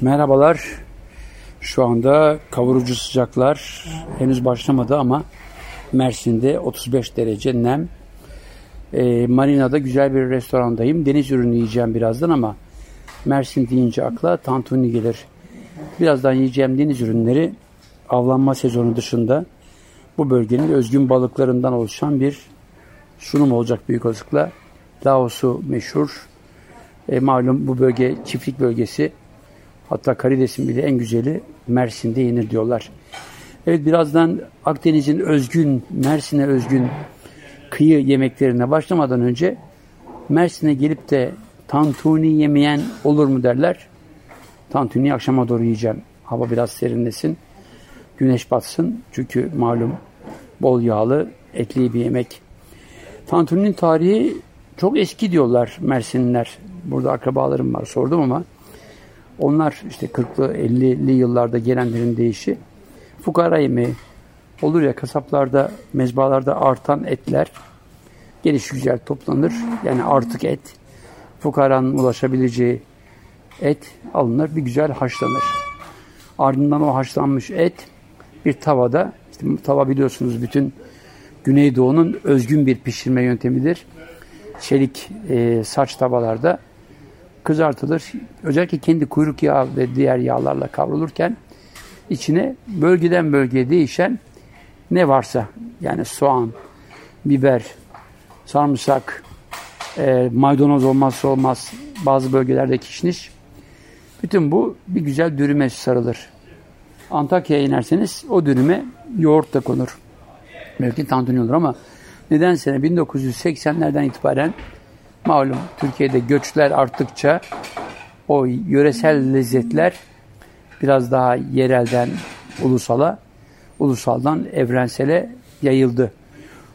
Merhabalar. Şu anda kavurucu sıcaklar henüz başlamadı ama Mersin'de 35 derece nem. E, Marina'da güzel bir restorandayım. Deniz ürünü yiyeceğim birazdan ama Mersin deyince akla tantuni gelir. Birazdan yiyeceğim deniz ürünleri avlanma sezonu dışında bu bölgenin özgün balıklarından oluşan bir sunum olacak büyük olasılıkla. Laos'u meşhur. E, malum bu bölge çiftlik bölgesi. Hatta karidesin bile en güzeli Mersin'de yenir diyorlar. Evet birazdan Akdeniz'in özgün, Mersin'e özgün kıyı yemeklerine başlamadan önce Mersin'e gelip de tantuni yemeyen olur mu derler. Tantuni akşama doğru yiyeceğim. Hava biraz serinlesin. Güneş batsın. Çünkü malum bol yağlı, etli bir yemek. Tantuni'nin tarihi çok eski diyorlar Mersinliler. Burada akrabalarım var sordum ama onlar işte 40'lı 50'li yıllarda gelenlerin deyişi fukara yemeği olur ya kasaplarda, mezbalarda artan etler geliş güzel toplanır. Yani artık et fukaranın ulaşabileceği et alınır bir güzel haşlanır. Ardından o haşlanmış et bir tavada işte tava biliyorsunuz bütün Güneydoğu'nun özgün bir pişirme yöntemidir. Çelik e, saç tavalarda kızartılır. Özellikle kendi kuyruk yağı ve diğer yağlarla kavrulurken içine bölgeden bölgeye değişen ne varsa yani soğan, biber, sarımsak, e, maydanoz olmazsa olmaz bazı bölgelerde kişniş. Bütün bu bir güzel dürüme sarılır. Antakya'ya inerseniz o dürüme yoğurt da konur. Belki tantuni olur ama nedense 1980'lerden itibaren Malum Türkiye'de göçler arttıkça o yöresel lezzetler biraz daha yerelden ulusala, ulusaldan evrensele yayıldı.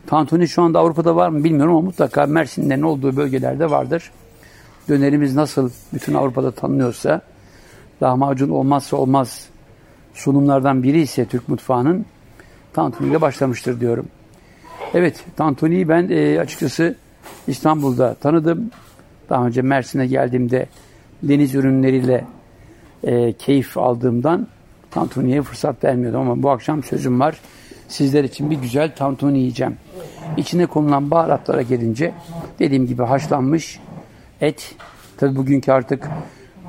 Tantuni şu anda Avrupa'da var mı bilmiyorum ama mutlaka Mersin'den olduğu bölgelerde vardır. Dönerimiz nasıl bütün Avrupa'da tanınıyorsa, lahmacun olmazsa olmaz sunumlardan biri ise Türk mutfağının tantuni ile başlamıştır diyorum. Evet, tantuniyi ben e, açıkçası İstanbul'da tanıdım. Daha önce Mersin'e geldiğimde deniz ürünleriyle e, keyif aldığımdan tantuniye fırsat vermiyordum ama bu akşam sözüm var. Sizler için bir güzel tantuni yiyeceğim. İçine konulan baharatlara gelince dediğim gibi haşlanmış et. Tabi bugünkü artık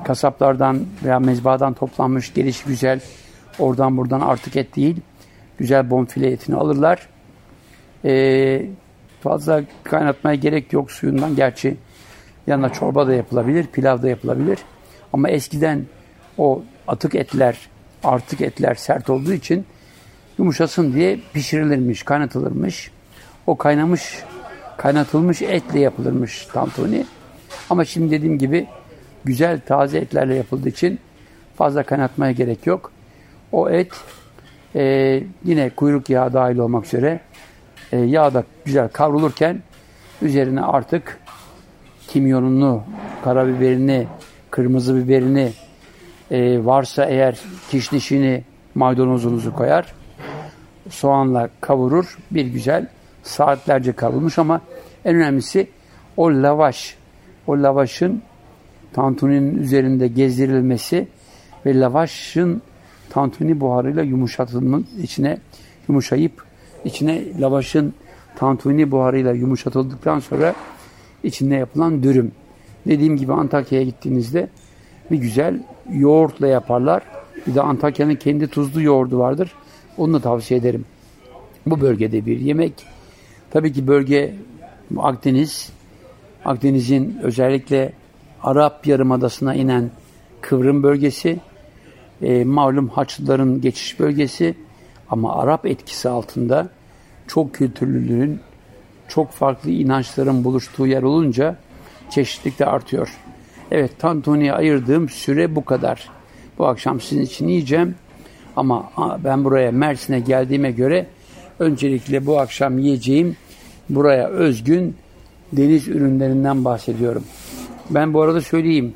kasaplardan veya mezbadan toplanmış geliş güzel oradan buradan artık et değil. Güzel bonfile etini alırlar. Ee, Fazla kaynatmaya gerek yok suyundan. Gerçi yanına çorba da yapılabilir, pilav da yapılabilir. Ama eskiden o atık etler, artık etler sert olduğu için yumuşasın diye pişirilirmiş, kaynatılırmış. O kaynamış, kaynatılmış etle yapılırmış tantuni. Ama şimdi dediğim gibi güzel taze etlerle yapıldığı için fazla kaynatmaya gerek yok. O et e, yine kuyruk yağı dahil olmak üzere e, yağda güzel kavrulurken üzerine artık kimyonunu, karabiberini, kırmızı biberini e, varsa eğer kişnişini, maydanozunuzu koyar. Soğanla kavurur. Bir güzel saatlerce kavrulmuş ama en önemlisi o lavaş. O lavaşın tantuninin üzerinde gezdirilmesi ve lavaşın tantuni buharıyla yumuşatılmış içine yumuşayıp içine lavaşın tantuni buharıyla yumuşatıldıktan sonra içinde yapılan dürüm. Dediğim gibi Antakya'ya gittiğinizde bir güzel yoğurtla yaparlar. Bir de Antakya'nın kendi tuzlu yoğurdu vardır. Onu da tavsiye ederim. Bu bölgede bir yemek. Tabii ki bölge Akdeniz. Akdeniz'in özellikle Arap Yarımadası'na inen kıvrım bölgesi. E, malum Haçlıların geçiş bölgesi. Ama Arap etkisi altında çok kültürlülüğün, çok farklı inançların buluştuğu yer olunca çeşitlilik de artıyor. Evet, tantuniye ayırdığım süre bu kadar. Bu akşam sizin için yiyeceğim. Ama ben buraya Mersin'e geldiğime göre öncelikle bu akşam yiyeceğim buraya özgün deniz ürünlerinden bahsediyorum. Ben bu arada söyleyeyim.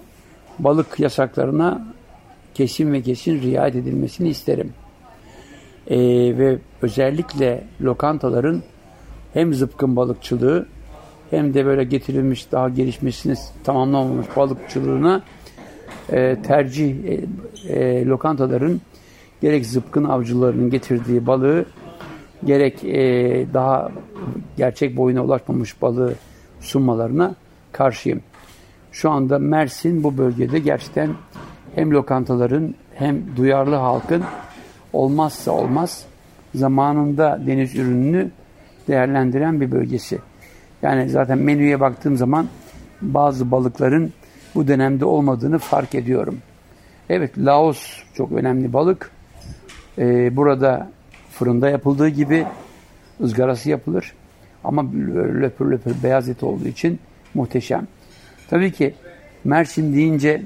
Balık yasaklarına kesin ve kesin riayet edilmesini isterim e, ve özellikle lokantaların hem zıpkın balıkçılığı hem de böyle getirilmiş daha gelişmesini tamamlamamış balıkçılığına e, tercih e, e, lokantaların gerek zıpkın avcılarının getirdiği balığı gerek e, daha gerçek boyuna ulaşmamış balığı sunmalarına karşıyım. Şu anda Mersin bu bölgede gerçekten hem lokantaların hem duyarlı halkın olmazsa olmaz zamanında deniz ürününü değerlendiren bir bölgesi. Yani zaten menüye baktığım zaman bazı balıkların bu dönemde olmadığını fark ediyorum. Evet Laos çok önemli balık. Ee, burada fırında yapıldığı gibi ızgarası yapılır. Ama löpür löpür beyaz et olduğu için muhteşem. Tabii ki Mersin deyince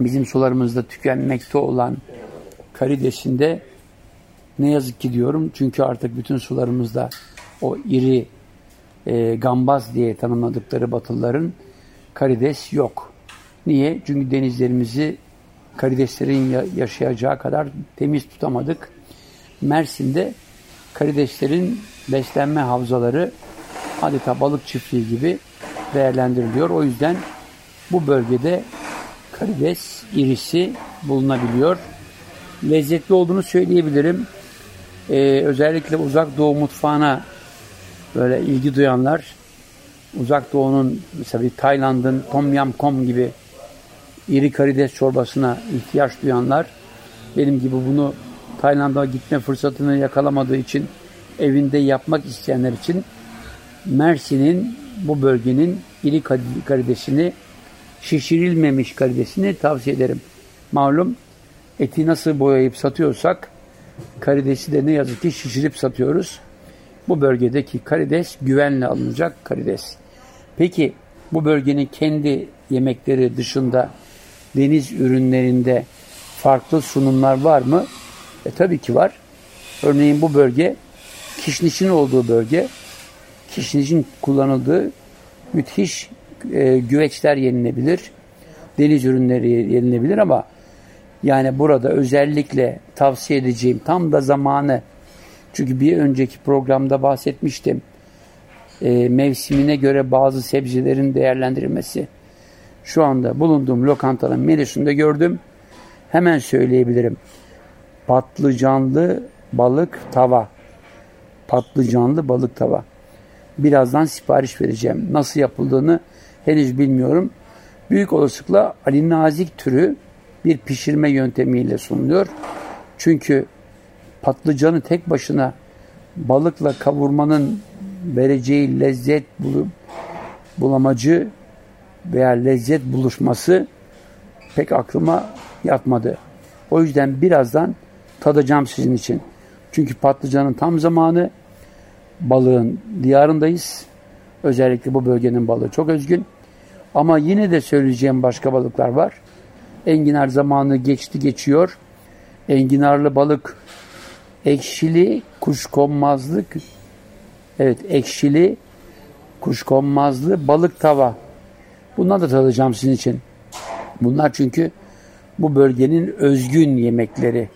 bizim sularımızda tükenmekte olan karidesinde ne yazık ki diyorum çünkü artık bütün sularımızda o iri e, gambaz diye tanımladıkları batılıların karides yok. Niye? Çünkü denizlerimizi karideslerin yaşayacağı kadar temiz tutamadık. Mersin'de karideslerin beslenme havzaları adeta balık çiftliği gibi değerlendiriliyor. O yüzden bu bölgede karides irisi bulunabiliyor. Lezzetli olduğunu söyleyebilirim. Ee, özellikle uzak doğu mutfağına böyle ilgi duyanlar uzak doğunun mesela bir Tayland'ın Tom Yam Kom gibi iri karides çorbasına ihtiyaç duyanlar benim gibi bunu Tayland'a gitme fırsatını yakalamadığı için evinde yapmak isteyenler için Mersin'in bu bölgenin iri karidesini şişirilmemiş karidesini tavsiye ederim. Malum eti nasıl boyayıp satıyorsak karidesi de ne yazık ki şişirip satıyoruz. Bu bölgedeki karides güvenle alınacak karides. Peki bu bölgenin kendi yemekleri dışında deniz ürünlerinde farklı sunumlar var mı? E tabii ki var. Örneğin bu bölge kişnişin olduğu bölge. Kişnişin kullanıldığı müthiş e, güveçler yenilebilir. Deniz ürünleri yenilebilir ama yani burada özellikle tavsiye edeceğim tam da zamanı çünkü bir önceki programda bahsetmiştim. E, mevsimine göre bazı sebzelerin değerlendirilmesi. Şu anda bulunduğum lokantanın menüsünde gördüm. Hemen söyleyebilirim. Patlıcanlı balık tava. Patlıcanlı balık tava. Birazdan sipariş vereceğim. Nasıl yapıldığını henüz bilmiyorum. Büyük olasılıkla Ali Nazik türü bir pişirme yöntemiyle sunuluyor. Çünkü patlıcanı tek başına balıkla kavurmanın vereceği lezzet bulamacı veya lezzet buluşması pek aklıma yatmadı. O yüzden birazdan tadacağım sizin için. Çünkü patlıcanın tam zamanı balığın diyarındayız. Özellikle bu bölgenin balığı çok özgün. Ama yine de söyleyeceğim başka balıklar var. Enginar zamanı geçti geçiyor. Enginarlı balık ekşili kuşkonmazlık evet ekşili kuşkonmazlı balık tava. Bundan da tadacağım sizin için. Bunlar çünkü bu bölgenin özgün yemekleri.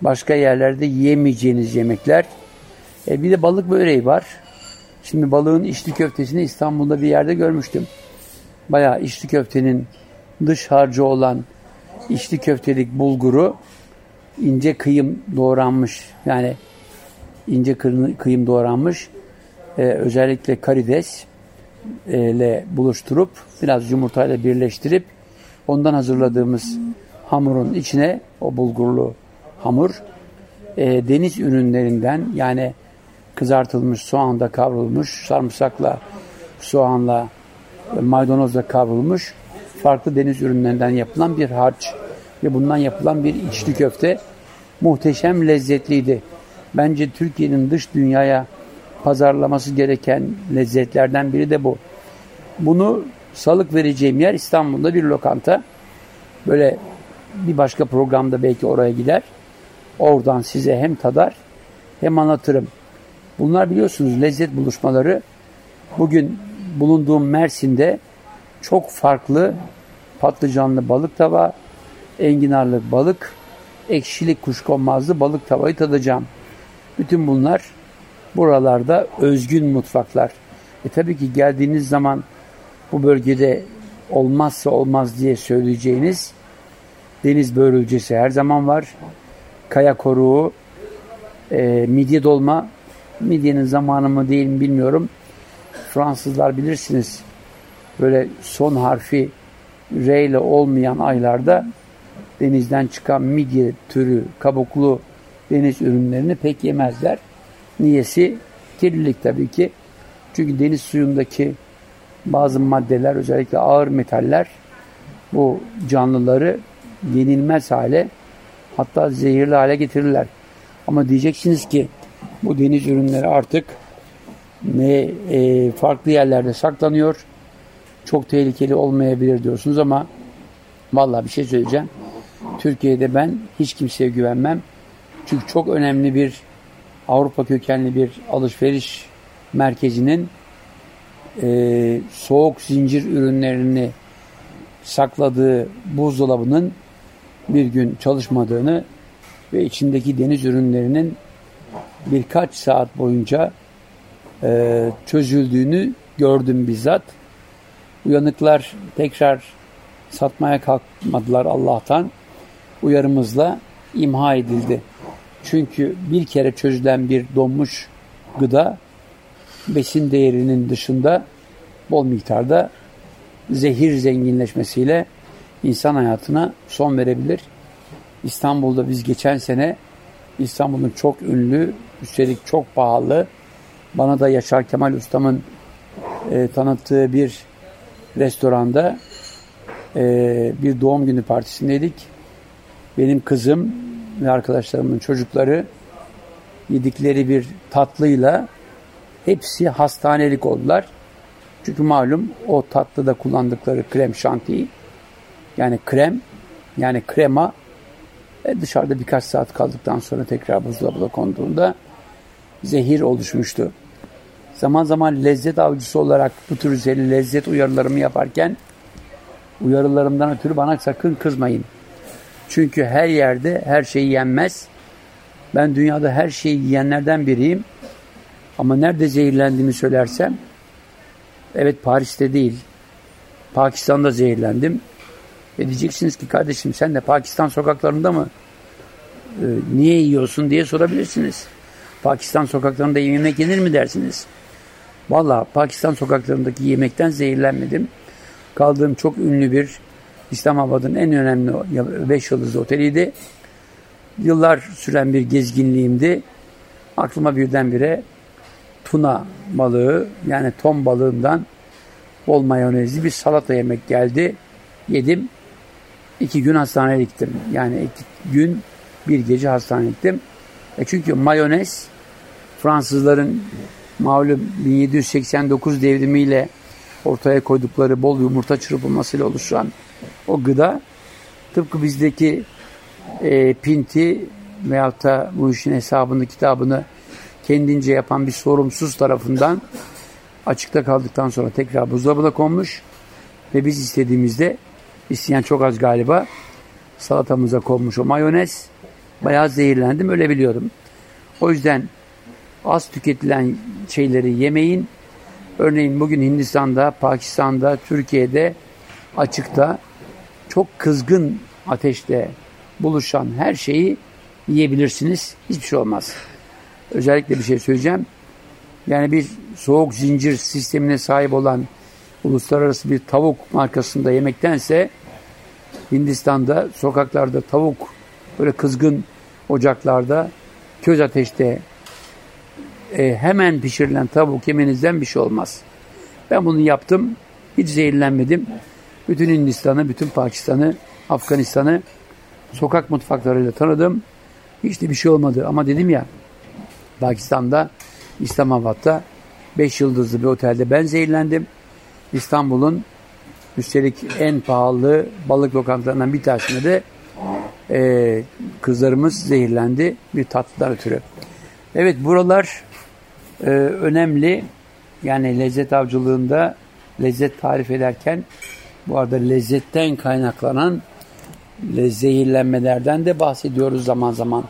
Başka yerlerde yiyemeyeceğiniz yemekler. E bir de balık böreği var. Şimdi balığın içli köftesini İstanbul'da bir yerde görmüştüm. Bayağı içli köftenin dış harcı olan içli köftelik bulguru ince kıyım doğranmış. Yani ince kıyım doğranmış. Ee, özellikle karides e, ile buluşturup biraz yumurtayla birleştirip ondan hazırladığımız hamurun içine o bulgurlu hamur e, deniz ürünlerinden yani kızartılmış soğanda kavrulmuş sarımsakla soğanla maydanozla kavrulmuş farklı deniz ürünlerinden yapılan bir harç ve bundan yapılan bir içli köfte muhteşem lezzetliydi. Bence Türkiye'nin dış dünyaya pazarlaması gereken lezzetlerden biri de bu. Bunu salık vereceğim yer İstanbul'da bir lokanta. Böyle bir başka programda belki oraya gider. Oradan size hem tadar hem anlatırım. Bunlar biliyorsunuz lezzet buluşmaları. Bugün bulunduğum Mersin'de çok farklı patlıcanlı balık tava, enginarlı balık, ekşili kuşkonmazlı balık tavayı tadacağım. Bütün bunlar buralarda özgün mutfaklar. E tabii ki geldiğiniz zaman bu bölgede olmazsa olmaz diye söyleyeceğiniz Deniz börülcesi her zaman var. Kaya koruğu, e, midye dolma. Midyenin zamanı mı değil mi bilmiyorum. Fransızlar bilirsiniz. Böyle son harfi R ile olmayan aylarda denizden çıkan midye türü kabuklu deniz ürünlerini pek yemezler. Niyesi? Kirlilik tabii ki. Çünkü deniz suyundaki bazı maddeler özellikle ağır metaller bu canlıları yenilmez hale hatta zehirli hale getirirler. Ama diyeceksiniz ki bu deniz ürünleri artık ne e, farklı yerlerde saklanıyor. Çok tehlikeli olmayabilir diyorsunuz ama vallahi bir şey söyleyeceğim. Türkiye'de ben hiç kimseye güvenmem. Çünkü çok önemli bir Avrupa kökenli bir alışveriş merkezinin e, soğuk zincir ürünlerini sakladığı buzdolabının bir gün çalışmadığını ve içindeki deniz ürünlerinin birkaç saat boyunca e, çözüldüğünü gördüm bizzat. Uyanıklar tekrar satmaya kalkmadılar Allah'tan. Uyarımızla imha edildi. Çünkü bir kere çözülen bir donmuş gıda besin değerinin dışında bol miktarda zehir zenginleşmesiyle insan hayatına son verebilir. İstanbul'da biz geçen sene İstanbul'un çok ünlü, üstelik çok pahalı, bana da Yaşar Kemal Ustam'ın e, tanıttığı bir restoranda e, bir doğum günü partisindeydik. Benim kızım ve arkadaşlarımın çocukları yedikleri bir tatlıyla hepsi hastanelik oldular. Çünkü malum o tatlıda kullandıkları krem şantiyi yani krem yani krema e, dışarıda birkaç saat kaldıktan sonra tekrar buzdolabına konduğunda zehir oluşmuştu. Zaman zaman lezzet avcısı olarak bu tür üzeri lezzet uyarılarımı yaparken uyarılarımdan ötürü bana sakın kızmayın. Çünkü her yerde her şey yenmez. Ben dünyada her şeyi yiyenlerden biriyim. Ama nerede zehirlendiğimi söylersem evet Paris'te değil Pakistan'da zehirlendim. Ve diyeceksiniz ki kardeşim sen de Pakistan sokaklarında mı e, niye yiyorsun diye sorabilirsiniz. Pakistan sokaklarında yemek yenir mi dersiniz? Valla Pakistan sokaklarındaki yemekten zehirlenmedim. Kaldığım çok ünlü bir İslamabad'ın en önemli 5 yıldızlı oteliydi. Yıllar süren bir gezginliğimdi. Aklıma birdenbire tuna balığı yani ton balığından bol mayonezli bir salata yemek geldi. Yedim. İki gün hastaneye gittim. Yani iki gün bir gece hastaneye gittim. E çünkü mayonez Fransızların malum 1789 devrimiyle ortaya koydukları bol yumurta çırpılmasıyla oluşan o gıda tıpkı bizdeki e, pinti veyahut da bu işin hesabını kitabını kendince yapan bir sorumsuz tarafından açıkta kaldıktan sonra tekrar buzdolabına konmuş ve biz istediğimizde isteyen çok az galiba salatamıza konmuş o mayonez bayağı zehirlendim öyle biliyorum. O yüzden az tüketilen şeyleri yemeyin. Örneğin bugün Hindistan'da, Pakistan'da, Türkiye'de açıkta çok kızgın ateşte buluşan her şeyi yiyebilirsiniz. Hiçbir şey olmaz. Özellikle bir şey söyleyeceğim. Yani bir soğuk zincir sistemine sahip olan uluslararası bir tavuk markasında yemektense Hindistan'da sokaklarda tavuk böyle kızgın ocaklarda köz ateşte e, hemen pişirilen tavuk yemenizden bir şey olmaz. Ben bunu yaptım. Hiç zehirlenmedim. Bütün Hindistan'ı, bütün Pakistan'ı, Afganistan'ı sokak mutfaklarıyla tanıdım. Hiç de bir şey olmadı. Ama dedim ya Pakistan'da, İslamabad'da 5 yıldızlı bir otelde ben zehirlendim. İstanbul'un üstelik en pahalı balık lokantalarından bir tanesinde de e, kızlarımız zehirlendi bir tatlıdan ötürü. Evet buralar e, önemli. Yani lezzet avcılığında lezzet tarif ederken bu arada lezzetten kaynaklanan zehirlenmelerden de bahsediyoruz zaman zaman.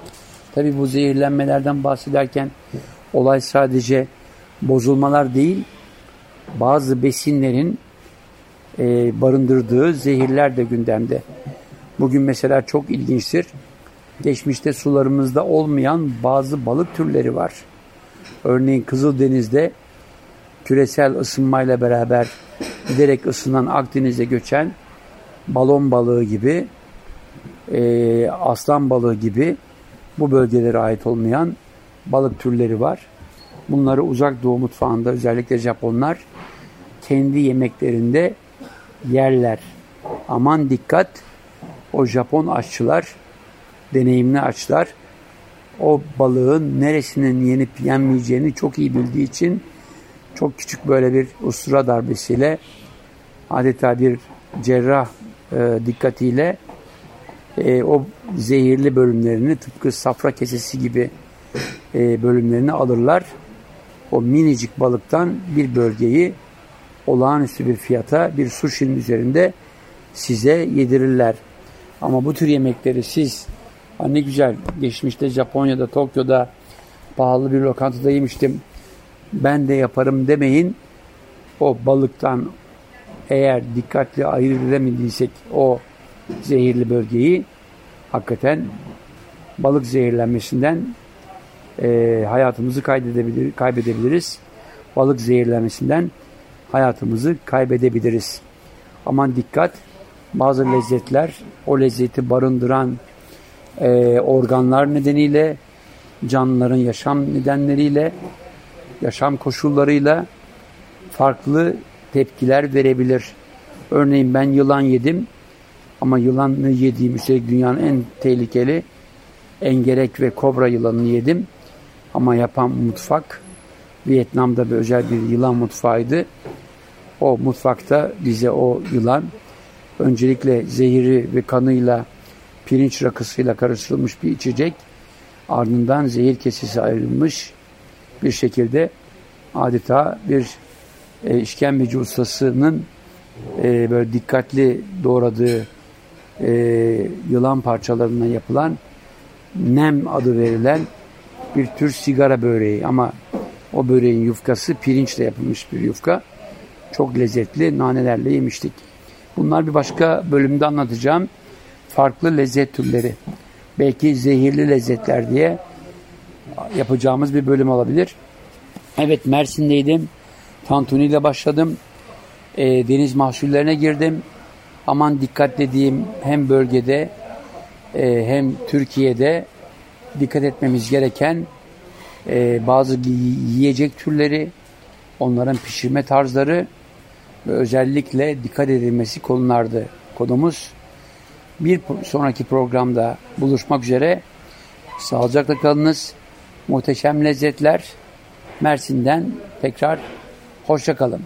Tabi bu zehirlenmelerden bahsederken olay sadece bozulmalar değil, bazı besinlerin e, barındırdığı zehirler de gündemde. Bugün mesela çok ilginçtir. Geçmişte sularımızda olmayan bazı balık türleri var. Örneğin Kızıldeniz'de küresel ısınmayla beraber giderek ısınan Akdeniz'e göçen balon balığı gibi, e, aslan balığı gibi bu bölgelere ait olmayan balık türleri var. Bunları uzak doğu mutfağında özellikle Japonlar kendi yemeklerinde yerler. Aman dikkat o Japon aşçılar, deneyimli aşçılar o balığın neresinin yenip yenmeyeceğini çok iyi bildiği için çok küçük böyle bir ustura darbesiyle adeta bir cerrah e, dikkatiyle e, o zehirli bölümlerini tıpkı safra kesesi gibi e, bölümlerini alırlar. O minicik balıktan bir bölgeyi olağanüstü bir fiyata bir sushi'nin üzerinde size yedirirler. Ama bu tür yemekleri siz ne güzel geçmişte Japonya'da, Tokyo'da pahalı bir lokantada yemiştim. Ben de yaparım demeyin. O balıktan eğer dikkatli ayırt edemediysek o zehirli bölgeyi hakikaten balık zehirlenmesinden e, hayatımızı kaybedebilir, kaybedebiliriz. Balık zehirlenmesinden hayatımızı kaybedebiliriz. Aman dikkat bazı lezzetler o lezzeti barındıran e, organlar nedeniyle canlıların yaşam nedenleriyle yaşam koşullarıyla farklı tepkiler verebilir. Örneğin ben yılan yedim ama yılanı yediğim üstelik dünyanın en tehlikeli engerek ve kobra yılanını yedim. Ama yapan mutfak Vietnam'da bir özel bir yılan mutfağıydı. O mutfakta bize o yılan öncelikle zehiri ve kanıyla pirinç rakısıyla karıştırılmış bir içecek ardından zehir kesesi ayrılmış bir şekilde adeta bir e, işkembeci ustasının e, böyle dikkatli doğradığı e, yılan parçalarından yapılan nem adı verilen bir tür sigara böreği ama o böreğin yufkası pirinçle yapılmış bir yufka. Çok lezzetli nanelerle yemiştik. Bunlar bir başka bölümde anlatacağım. Farklı lezzet türleri. Belki zehirli lezzetler diye yapacağımız bir bölüm olabilir. Evet Mersin'deydim. Tantuni ile başladım. E, deniz mahsullerine girdim. Aman dikkat dediğim hem bölgede e, hem Türkiye'de dikkat etmemiz gereken e, bazı yiyecek türleri, onların pişirme tarzları ve özellikle dikkat edilmesi konulardı konumuz. Bir sonraki programda buluşmak üzere. Sağlıcakla kalınız. Muhteşem lezzetler. Mersin'den tekrar hoşçakalın.